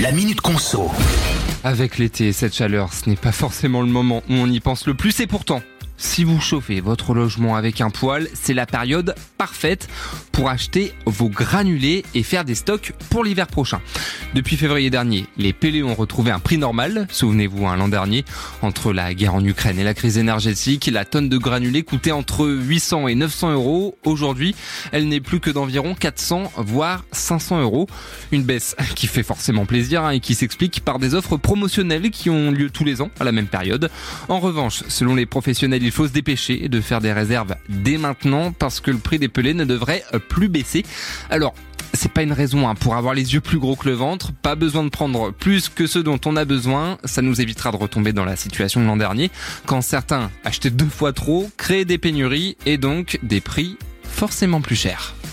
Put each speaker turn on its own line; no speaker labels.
La Minute Conso.
Avec l'été et cette chaleur, ce n'est pas forcément le moment où on y pense le plus et pourtant, si vous chauffez votre logement avec un poêle, c'est la période parfaite pour acheter vos granulés et faire des stocks pour l'hiver prochain. Depuis février dernier, les pellets ont retrouvé un prix normal. Souvenez-vous, hein, l'an dernier, entre la guerre en Ukraine et la crise énergétique, la tonne de granulés coûtait entre 800 et 900 euros. Aujourd'hui, elle n'est plus que d'environ 400 voire 500 euros. Une baisse qui fait forcément plaisir hein, et qui s'explique par des offres promotionnelles qui ont lieu tous les ans à la même période. En revanche, selon les professionnels, il faut se dépêcher de faire des réserves dès maintenant parce que le prix des pelés ne devrait plus baisser. Alors, c'est pas une raison hein, pour avoir les yeux plus gros que le ventre, pas besoin de prendre plus que ce dont on a besoin, ça nous évitera de retomber dans la situation de l'an dernier, quand certains achetaient deux fois trop, créaient des pénuries et donc des prix forcément plus chers.